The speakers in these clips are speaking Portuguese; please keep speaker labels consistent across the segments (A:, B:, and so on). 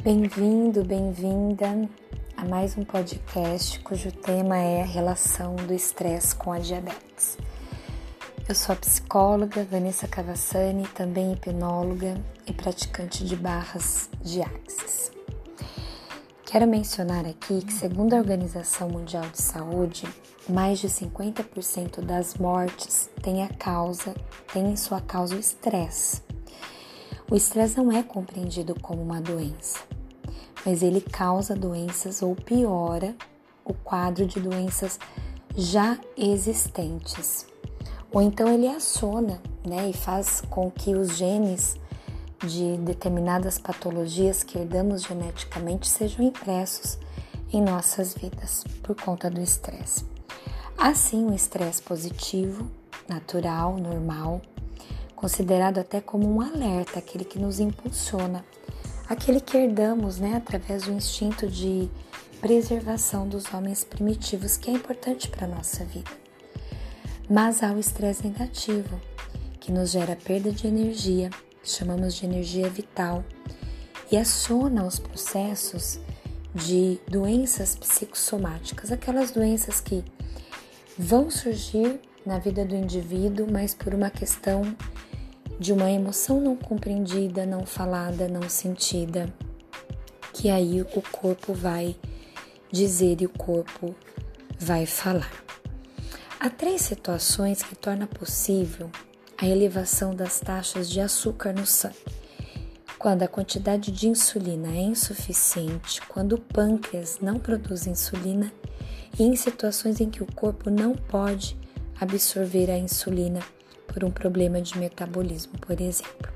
A: Bem-vindo, bem-vinda a mais um podcast cujo tema é a relação do estresse com a diabetes. Eu sou a psicóloga Vanessa Cavassani, também hipnóloga e praticante de barras de Axis. Quero mencionar aqui que, segundo a Organização Mundial de Saúde, mais de 50% das mortes têm a causa, tem em sua causa o estresse. O estresse não é compreendido como uma doença, mas ele causa doenças ou piora o quadro de doenças já existentes. Ou então ele aciona né, e faz com que os genes de determinadas patologias que herdamos geneticamente sejam impressos em nossas vidas por conta do estresse. Assim, o estresse positivo, natural, normal, considerado até como um alerta, aquele que nos impulsiona, aquele que herdamos né, através do instinto de preservação dos homens primitivos, que é importante para a nossa vida. Mas há o estresse negativo, que nos gera perda de energia, chamamos de energia vital, e aciona os processos de doenças psicossomáticas, aquelas doenças que vão surgir na vida do indivíduo, mas por uma questão de uma emoção não compreendida, não falada, não sentida, que aí o corpo vai dizer e o corpo vai falar. Há três situações que tornam possível a elevação das taxas de açúcar no sangue. Quando a quantidade de insulina é insuficiente, quando o pâncreas não produz insulina e em situações em que o corpo não pode absorver a insulina por um problema de metabolismo, por exemplo.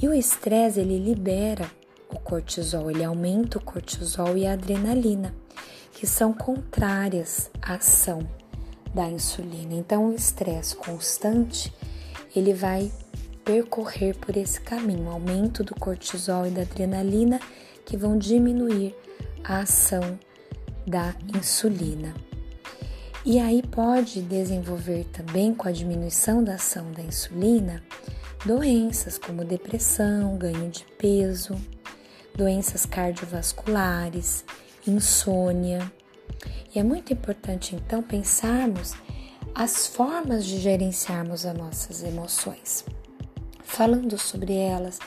A: E o estresse ele libera o cortisol, ele aumenta o cortisol e a adrenalina, que são contrárias à ação da insulina. Então, o estresse constante ele vai percorrer por esse caminho, aumento do cortisol e da adrenalina que vão diminuir a ação da insulina. E aí pode desenvolver também com a diminuição da ação da insulina doenças como depressão, ganho de peso, doenças cardiovasculares, insônia. E é muito importante então pensarmos as formas de gerenciarmos as nossas emoções, falando sobre elas,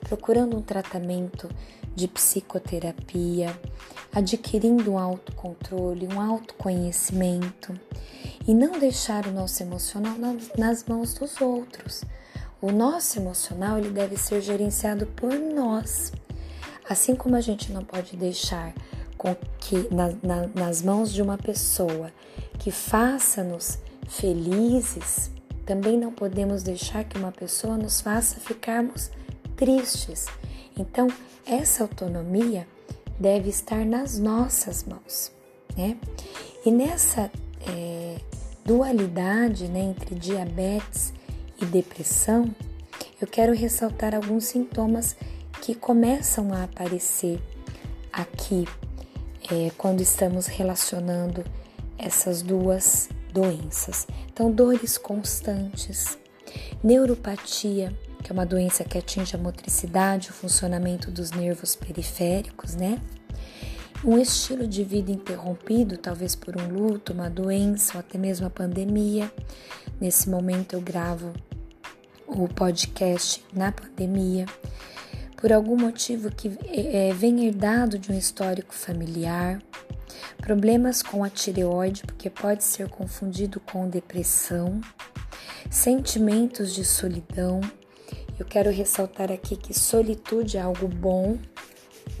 A: procurando um tratamento de psicoterapia, adquirindo um autocontrole, um autoconhecimento e não deixar o nosso emocional nas mãos dos outros. O nosso emocional ele deve ser gerenciado por nós. Assim como a gente não pode deixar com que na, na, nas mãos de uma pessoa que faça-nos felizes, também não podemos deixar que uma pessoa nos faça ficarmos tristes. Então, essa autonomia deve estar nas nossas mãos, né? E nessa é, dualidade né, entre diabetes e depressão, eu quero ressaltar alguns sintomas que começam a aparecer aqui é, quando estamos relacionando essas duas doenças. Então, dores constantes, neuropatia, que é uma doença que atinge a motricidade, o funcionamento dos nervos periféricos, né? Um estilo de vida interrompido, talvez por um luto, uma doença ou até mesmo a pandemia. Nesse momento eu gravo o podcast na pandemia. Por algum motivo que é, vem herdado de um histórico familiar, problemas com a tireoide, porque pode ser confundido com depressão, sentimentos de solidão, eu quero ressaltar aqui que solitude é algo bom,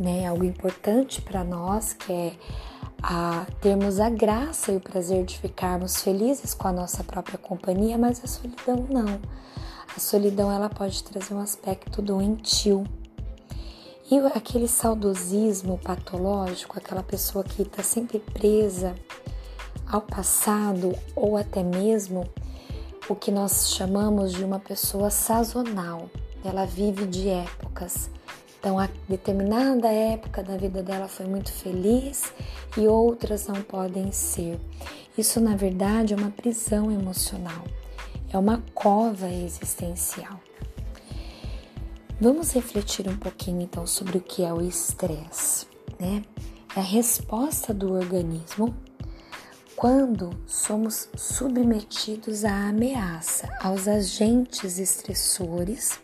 A: né? Algo importante para nós, que é a termos a graça e o prazer de ficarmos felizes com a nossa própria companhia, mas a solidão não. A solidão ela pode trazer um aspecto doentio. E aquele saudosismo patológico, aquela pessoa que está sempre presa ao passado ou até mesmo o que nós chamamos de uma pessoa sazonal. Ela vive de épocas. Então, a determinada época da vida dela foi muito feliz e outras não podem ser. Isso, na verdade, é uma prisão emocional, é uma cova existencial. Vamos refletir um pouquinho então sobre o que é o estresse, né? É a resposta do organismo quando somos submetidos à ameaça, aos agentes estressores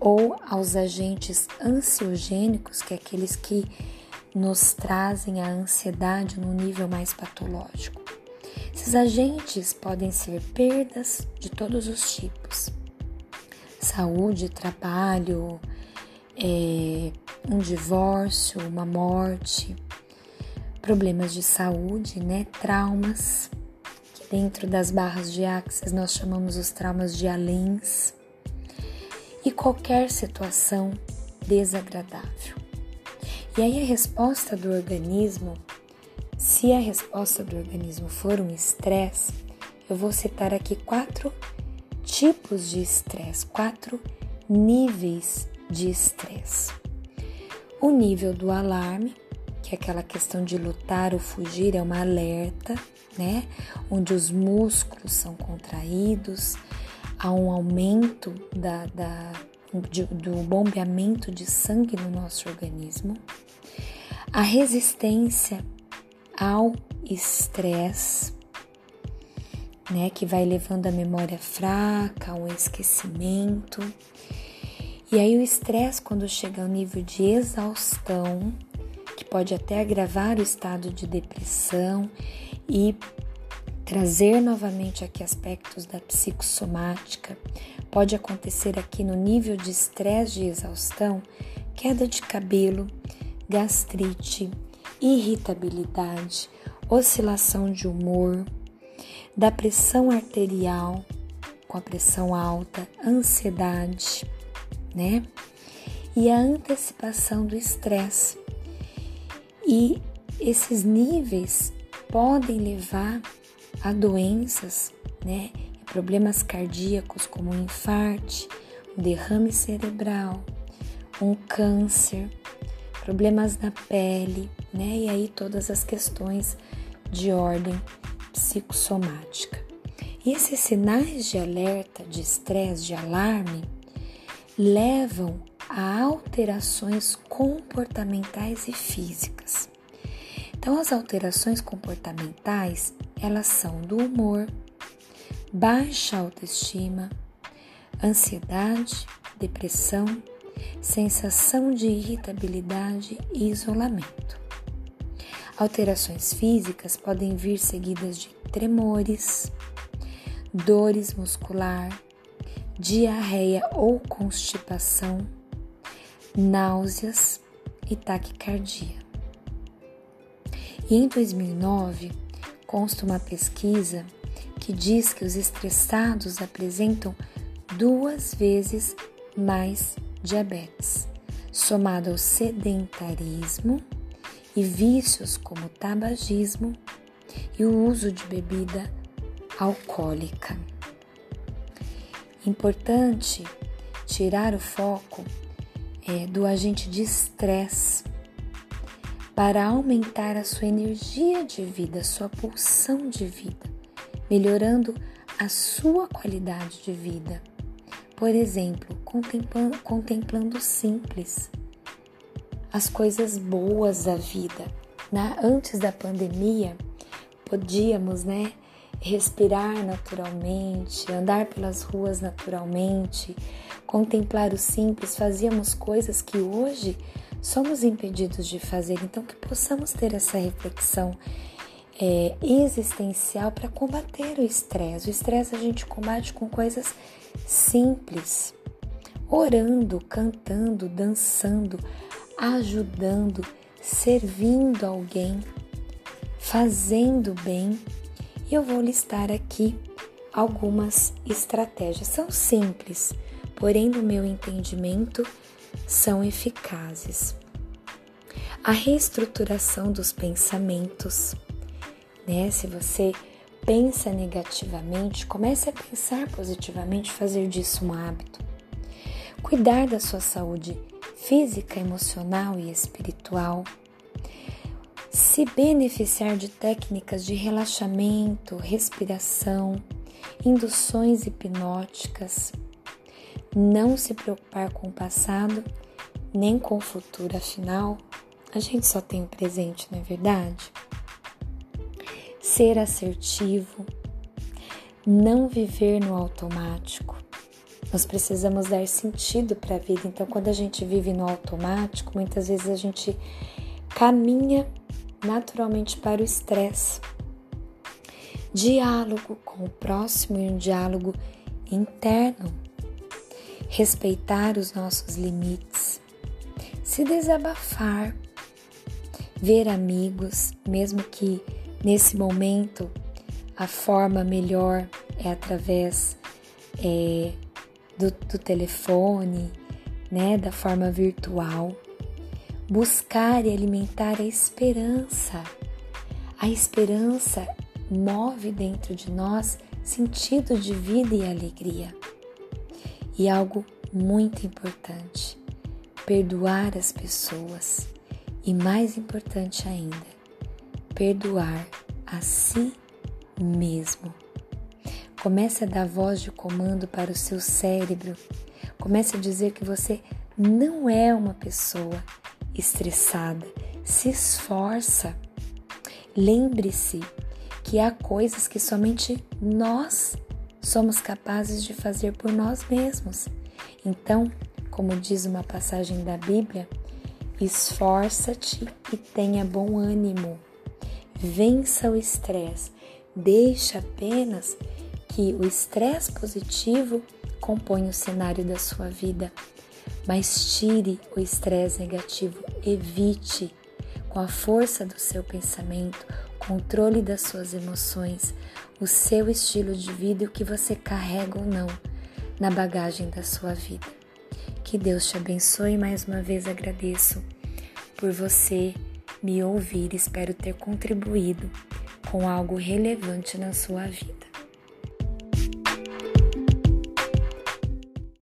A: ou aos agentes ansiogênicos, que é aqueles que nos trazem a ansiedade no nível mais patológico. Esses agentes podem ser perdas de todos os tipos: saúde, trabalho, é, um divórcio, uma morte, problemas de saúde, né? Traumas, que dentro das barras de Axis nós chamamos os traumas de Alens, e qualquer situação desagradável. E aí a resposta do organismo, se a resposta do organismo for um estresse, eu vou citar aqui quatro tipos de estresse, quatro níveis de estresse. O nível do alarme, que aquela questão de lutar ou fugir, é uma alerta, né? Onde os músculos são contraídos, há um aumento da, da de, do bombeamento de sangue no nosso organismo. A resistência ao estresse, né, que vai levando a memória fraca, ao esquecimento. E aí o estresse quando chega ao nível de exaustão, que pode até agravar o estado de depressão e trazer novamente aqui aspectos da psicossomática. Pode acontecer aqui no nível de estresse de exaustão, queda de cabelo, gastrite, irritabilidade, oscilação de humor, da pressão arterial com a pressão alta, ansiedade, né? E a antecipação do estresse. E esses níveis podem levar a doenças, né? Problemas cardíacos como um infarte, um derrame cerebral, um câncer, problemas na pele, né? E aí todas as questões de ordem psicossomática. E esses sinais de alerta, de estresse, de alarme, levam a alterações comportamentais e físicas. Então, as alterações comportamentais, elas são do humor, baixa autoestima, ansiedade, depressão, sensação de irritabilidade e isolamento. Alterações físicas podem vir seguidas de tremores, dores muscular, diarreia ou constipação, náuseas e taquicardia. E em 2009, consta uma pesquisa que diz que os estressados apresentam duas vezes mais diabetes, somado ao sedentarismo e vícios como tabagismo e o uso de bebida alcoólica. Importante tirar o foco é, do agente de estresse para aumentar a sua energia de vida, sua pulsão de vida, melhorando a sua qualidade de vida. Por exemplo, contemplando, contemplando simples, as coisas boas da vida. Né? Antes da pandemia, podíamos, né, respirar naturalmente, andar pelas ruas naturalmente, contemplar o simples, fazíamos coisas que hoje somos impedidos de fazer. Então, que possamos ter essa reflexão é, existencial para combater o estresse. O estresse a gente combate com coisas simples, orando, cantando, dançando, ajudando, servindo alguém, fazendo bem. E eu vou listar aqui algumas estratégias. São simples, porém, no meu entendimento, são eficazes. A reestruturação dos pensamentos, né? Se você pensa negativamente, comece a pensar positivamente, fazer disso um hábito. Cuidar da sua saúde física, emocional e espiritual. Se beneficiar de técnicas de relaxamento, respiração, induções hipnóticas, não se preocupar com o passado nem com o futuro, afinal, a gente só tem o presente, não é verdade? Ser assertivo, não viver no automático. Nós precisamos dar sentido para a vida. Então, quando a gente vive no automático, muitas vezes a gente caminha naturalmente para o estresse. Diálogo com o próximo e um diálogo interno. Respeitar os nossos limites. Se desabafar. Ver amigos, mesmo que nesse momento a forma melhor é através é, do, do telefone, né, da forma virtual. Buscar e alimentar a esperança. A esperança move dentro de nós sentido de vida e alegria. E algo muito importante: perdoar as pessoas. E mais importante ainda, perdoar a si mesmo. Comece a dar voz de comando para o seu cérebro. Comece a dizer que você não é uma pessoa estressada. Se esforça. Lembre-se que há coisas que somente nós somos capazes de fazer por nós mesmos. Então, como diz uma passagem da Bíblia, esforça-te e tenha bom ânimo. Vença o estresse. Deixa apenas que o estresse positivo compõe o cenário da sua vida, mas tire o estresse negativo, evite com a força do seu pensamento, controle das suas emoções, o seu estilo de vida e o que você carrega ou não na bagagem da sua vida. Que Deus te abençoe mais uma vez agradeço por você me ouvir, espero ter contribuído com algo relevante na sua vida.